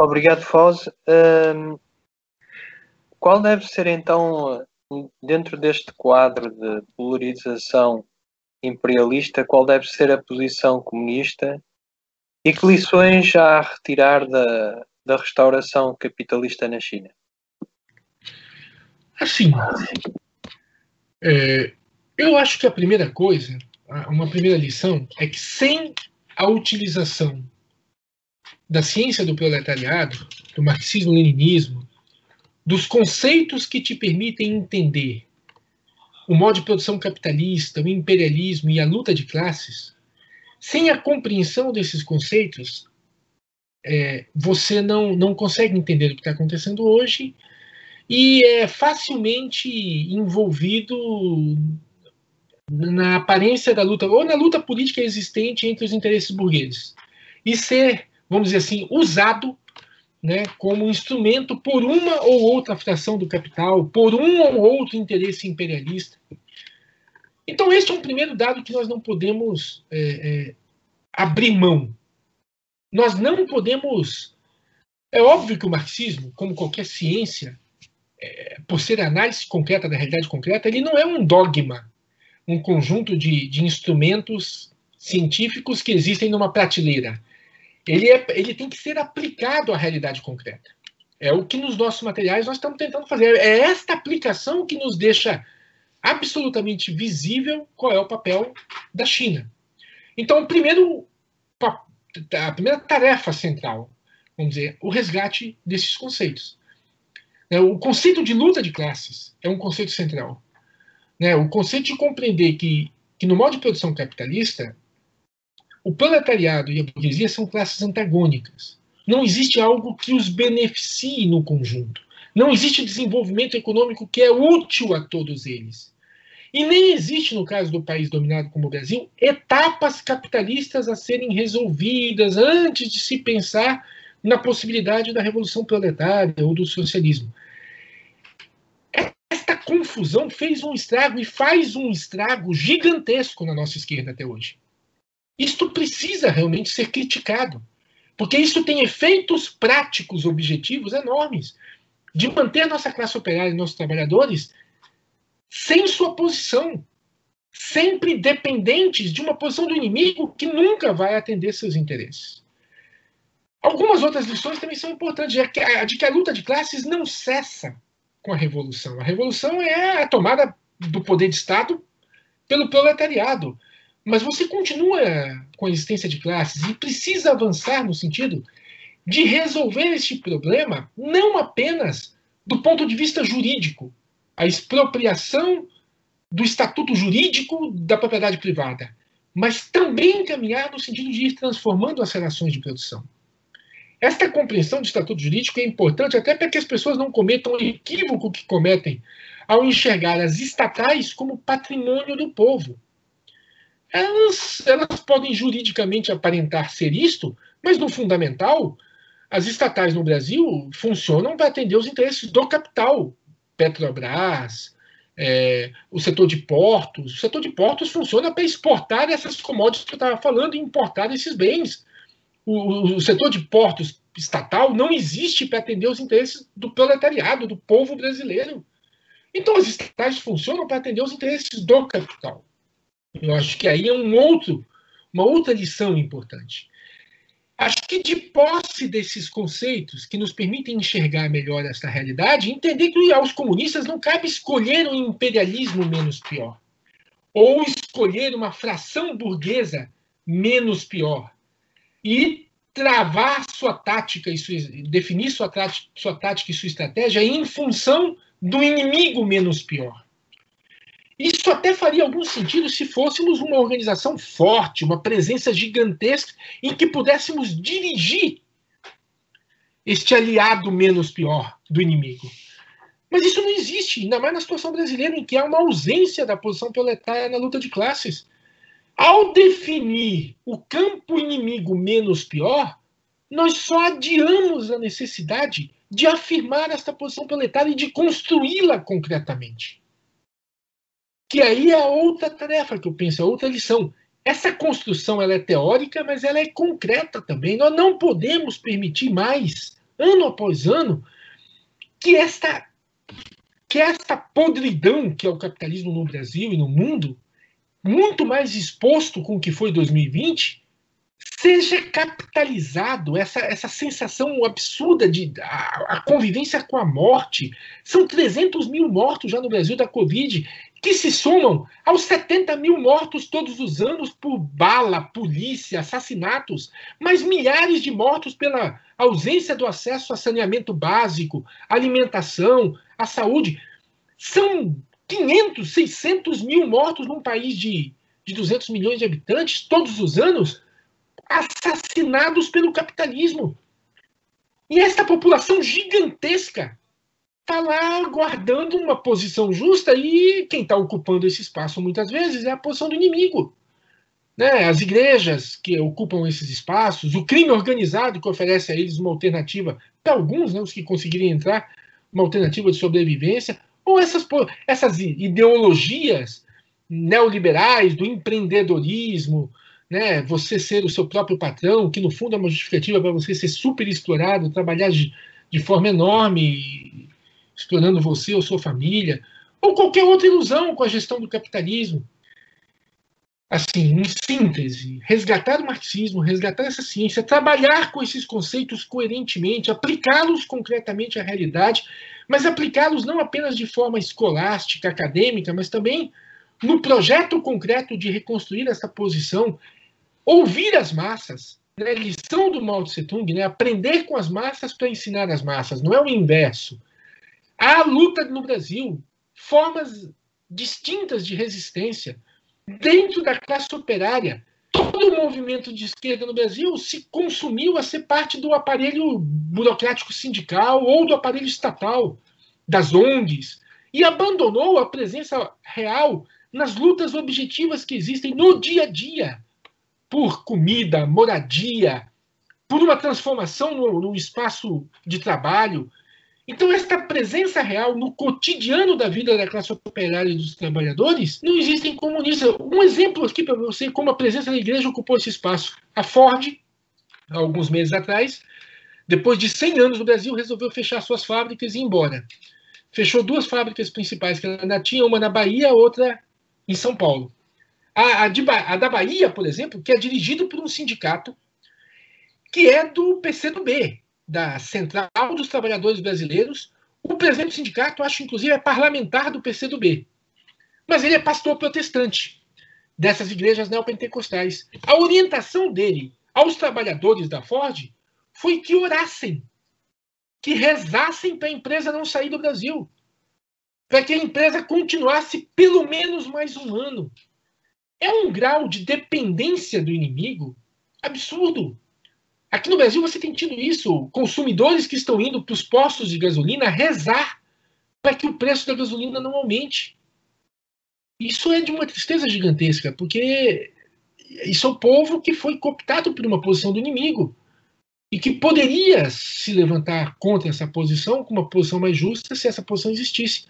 Obrigado, Foz. Um, qual deve ser então, dentro deste quadro de polarização imperialista, qual deve ser a posição comunista e que lições há a retirar da, da restauração capitalista na China? Assim, é, eu acho que a primeira coisa, uma primeira lição, é que sem a utilização da ciência do proletariado, do marxismo-leninismo, dos conceitos que te permitem entender o modo de produção capitalista, o imperialismo e a luta de classes, sem a compreensão desses conceitos, é, você não, não consegue entender o que está acontecendo hoje e é facilmente envolvido na aparência da luta, ou na luta política existente entre os interesses burgueses, e ser, vamos dizer assim, usado né, como instrumento por uma ou outra fração do capital, por um ou outro interesse imperialista. Então, este é um primeiro dado que nós não podemos é, é, abrir mão. Nós não podemos. É óbvio que o marxismo, como qualquer ciência, é, por ser análise concreta da realidade concreta, ele não é um dogma, um conjunto de, de instrumentos científicos que existem numa prateleira. Ele, é, ele tem que ser aplicado à realidade concreta. É o que nos nossos materiais nós estamos tentando fazer. É esta aplicação que nos deixa absolutamente visível qual é o papel da China. Então, primeiro, a primeira tarefa central, vamos dizer, o resgate desses conceitos. Né, o conceito de luta de classes é um conceito central. Né, o conceito de compreender que, que no modo de produção capitalista, o proletariado e a burguesia são classes antagônicas. Não existe algo que os beneficie no conjunto. Não existe desenvolvimento econômico que é útil a todos eles. E nem existe, no caso do país dominado como o Brasil, etapas capitalistas a serem resolvidas antes de se pensar na possibilidade da revolução proletária ou do socialismo. Esta confusão fez um estrago e faz um estrago gigantesco na nossa esquerda até hoje. Isto precisa realmente ser criticado, porque isso tem efeitos práticos objetivos enormes de manter nossa classe operária e nossos trabalhadores sem sua posição, sempre dependentes de uma posição do inimigo que nunca vai atender seus interesses. Algumas outras lições também são importantes, a, de que a luta de classes não cessa com a revolução. A revolução é a tomada do poder de Estado pelo proletariado. Mas você continua com a existência de classes e precisa avançar no sentido de resolver este problema não apenas do ponto de vista jurídico, a expropriação do estatuto jurídico da propriedade privada, mas também encaminhar no sentido de ir transformando as relações de produção. Esta compreensão do estatuto jurídico é importante até para que as pessoas não cometam o equívoco que cometem ao enxergar as estatais como patrimônio do povo. Elas, elas podem juridicamente aparentar ser isto, mas no fundamental, as estatais no Brasil funcionam para atender os interesses do capital, Petrobras, é, o setor de portos. O setor de portos funciona para exportar essas commodities que eu estava falando e importar esses bens. O, o, setor de portos estatal não existe para atender os interesses do proletariado, do povo brasileiro. Então, as estatais funcionam para atender os interesses do capital. Eu acho que aí é um outro, uma outra lição importante. Acho que de posse desses conceitos que nos permitem enxergar melhor esta realidade, entender que aos comunistas não cabe escolher um imperialismo menos pior, ou escolher uma fração burguesa menos pior, e travar sua tática e sua, definir sua, sua tática e sua estratégia em função do inimigo menos pior. Isso até faria algum sentido se fôssemos uma organização forte, uma presença gigantesca, em que pudéssemos dirigir este aliado menos pior do inimigo. Mas isso não existe, ainda mais na situação brasileira, em que há uma ausência da posição proletária na luta de classes. Ao definir o campo inimigo menos pior, nós só adiamos a necessidade de afirmar esta posição proletária e de construí-la concretamente. Que aí é outra tarefa que eu penso, é outra lição. Essa construção ela é teórica, mas ela é concreta também. Nós não podemos permitir mais ano após ano, que esta, que esta podridão que é o capitalismo no Brasil e no mundo, muito mais exposto com o que foi 2020, seja capitalizado essa, essa sensação absurda de a, a, convivência com a morte. São 300 mil mortos já no Brasil da Covid, que se somam aos 70 mil mortos todos os anos por bala, polícia, assassinatos, mais milhares de mortos pela ausência do acesso a saneamento básico, alimentação, a saúde. São 500, 600 mil mortos num país de, de 200 milhões de habitantes todos os anos assassinados pelo capitalismo. E esta população gigantesca está lá guardando uma posição justa e quem está ocupando esse espaço muitas vezes é a posição do inimigo. Né? As igrejas que ocupam esses espaços, o crime organizado que oferece a eles uma alternativa, para alguns, né, os que conseguirem entrar, uma alternativa de sobrevivência, ou essas, essas ideologias neoliberais do empreendedorismo, né, você ser o seu próprio patrão, que no fundo é uma justificativa para você ser super explorado, trabalhar de, de forma enorme, explorando você ou sua família, ou qualquer outra ilusão com a gestão do capitalismo. Assim, em síntese, resgatar o marxismo, resgatar essa ciência, trabalhar com esses conceitos coerentemente, aplicá-los concretamente à realidade, mas aplicá-los não apenas de forma escolástica, acadêmica, mas também no projeto concreto de reconstruir essa posição ouvir as massas, né? lição do Mao Tse Tung, né? aprender com as massas para ensinar as massas, não é o inverso. Há luta no Brasil, formas distintas de resistência dentro da classe operária. Todo o movimento de esquerda no Brasil se consumiu a ser parte do aparelho burocrático sindical ou do aparelho estatal, das ONGs, e abandonou a presença real nas lutas objetivas que existem no dia a dia por comida, moradia, por uma transformação no, no espaço de trabalho. Então, esta presença real no cotidiano da vida da classe operária e dos trabalhadores não existem comunistas. Um exemplo aqui para você como a presença da igreja ocupou esse espaço. A Ford, alguns meses atrás, depois de 100 anos no Brasil, resolveu fechar suas fábricas e ir embora. Fechou duas fábricas principais que ela ainda tinha, uma na Bahia, outra em São Paulo. A, a, de, a da Bahia, por exemplo, que é dirigido por um sindicato que é do PCdoB, da Central dos Trabalhadores Brasileiros. O presidente do sindicato, acho inclusive, é parlamentar do PCdoB. Mas ele é pastor protestante dessas igrejas neopentecostais. A orientação dele aos trabalhadores da Ford foi que orassem, que rezassem para a empresa não sair do Brasil, para que a empresa continuasse pelo menos mais um ano é um grau de dependência do inimigo absurdo. Aqui no Brasil você tem tido isso, consumidores que estão indo para os postos de gasolina rezar para que o preço da gasolina não aumente. Isso é de uma tristeza gigantesca, porque isso é o povo que foi cooptado por uma posição do inimigo e que poderia se levantar contra essa posição com uma posição mais justa se essa posição existisse.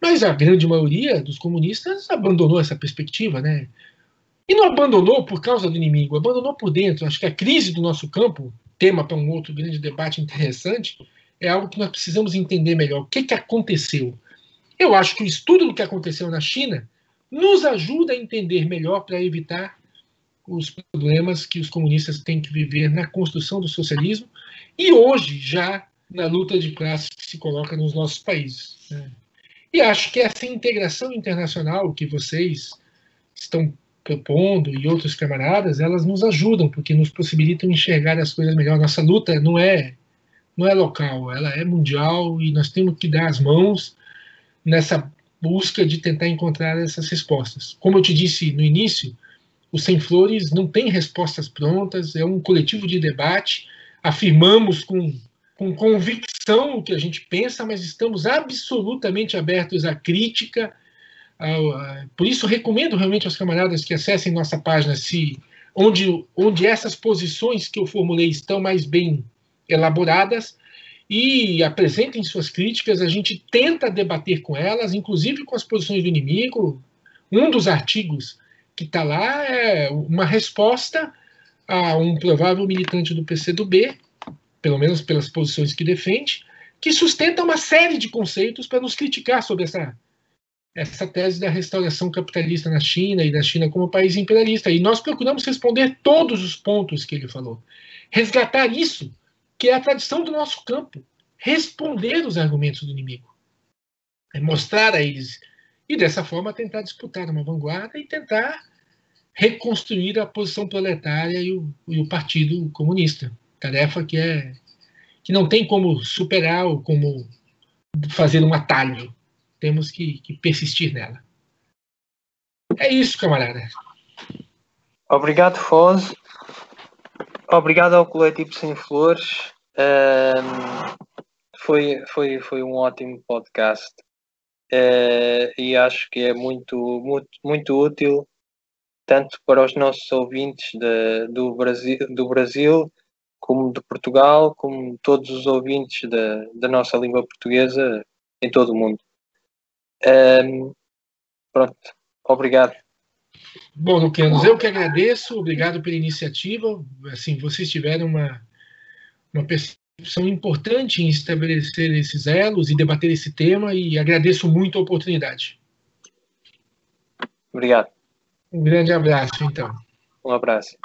Mas a grande maioria dos comunistas abandonou essa perspectiva, né? E não abandonou por causa do inimigo, abandonou por dentro. Acho que a crise do nosso campo, tema para um outro grande debate interessante, é algo que nós precisamos entender melhor. O que, que aconteceu? Eu acho que o estudo do que aconteceu na China nos ajuda a entender melhor para evitar os problemas que os comunistas têm que viver na construção do socialismo e hoje já na luta de classes que se coloca nos nossos países. Né? E acho que essa integração internacional que vocês estão propondo e outros camaradas, elas nos ajudam, porque nos possibilitam enxergar as coisas melhor. Nossa luta não é não é local, ela é mundial e nós temos que dar as mãos nessa busca de tentar encontrar essas respostas. Como eu te disse no início, o Sem Flores não tem respostas prontas, é um coletivo de debate, afirmamos com com convicção o que a gente pensa, mas estamos absolutamente abertos à crítica. Por isso, recomendo realmente aos camaradas que acessem nossa página se onde, onde essas posições que eu formulei estão mais bem elaboradas e apresentem suas críticas. A gente tenta debater com elas, inclusive com as posições do inimigo. Um dos artigos que está lá é uma resposta a um provável militante do PCdoB pelo menos pelas posições que defende, que sustenta uma série de conceitos para nos criticar sobre essa, essa tese da restauração capitalista na China e da China como país imperialista. E nós procuramos responder todos os pontos que ele falou. Resgatar isso, que é a tradição do nosso campo. Responder os argumentos do inimigo. É mostrar a eles. E dessa forma tentar disputar uma vanguarda e tentar reconstruir a posição proletária e o, e o Partido Comunista. Tarefa que é que não tem como superar ou como fazer um atalho. Temos que, que persistir nela. É isso, camarada. Obrigado, Foz. Obrigado ao Coletivo Sem Flores. Um, foi, foi, foi um ótimo podcast. Uh, e acho que é muito, muito, muito útil tanto para os nossos ouvintes de, do, Brasil, do Brasil como de Portugal, como todos os ouvintes da, da nossa língua portuguesa em todo o mundo. Um, pronto, obrigado. Bom, Luquenos, eu que agradeço, obrigado pela iniciativa. Assim, vocês tiveram uma, uma percepção importante em estabelecer esses elos e debater esse tema, e agradeço muito a oportunidade. Obrigado. Um grande abraço, então. Um abraço.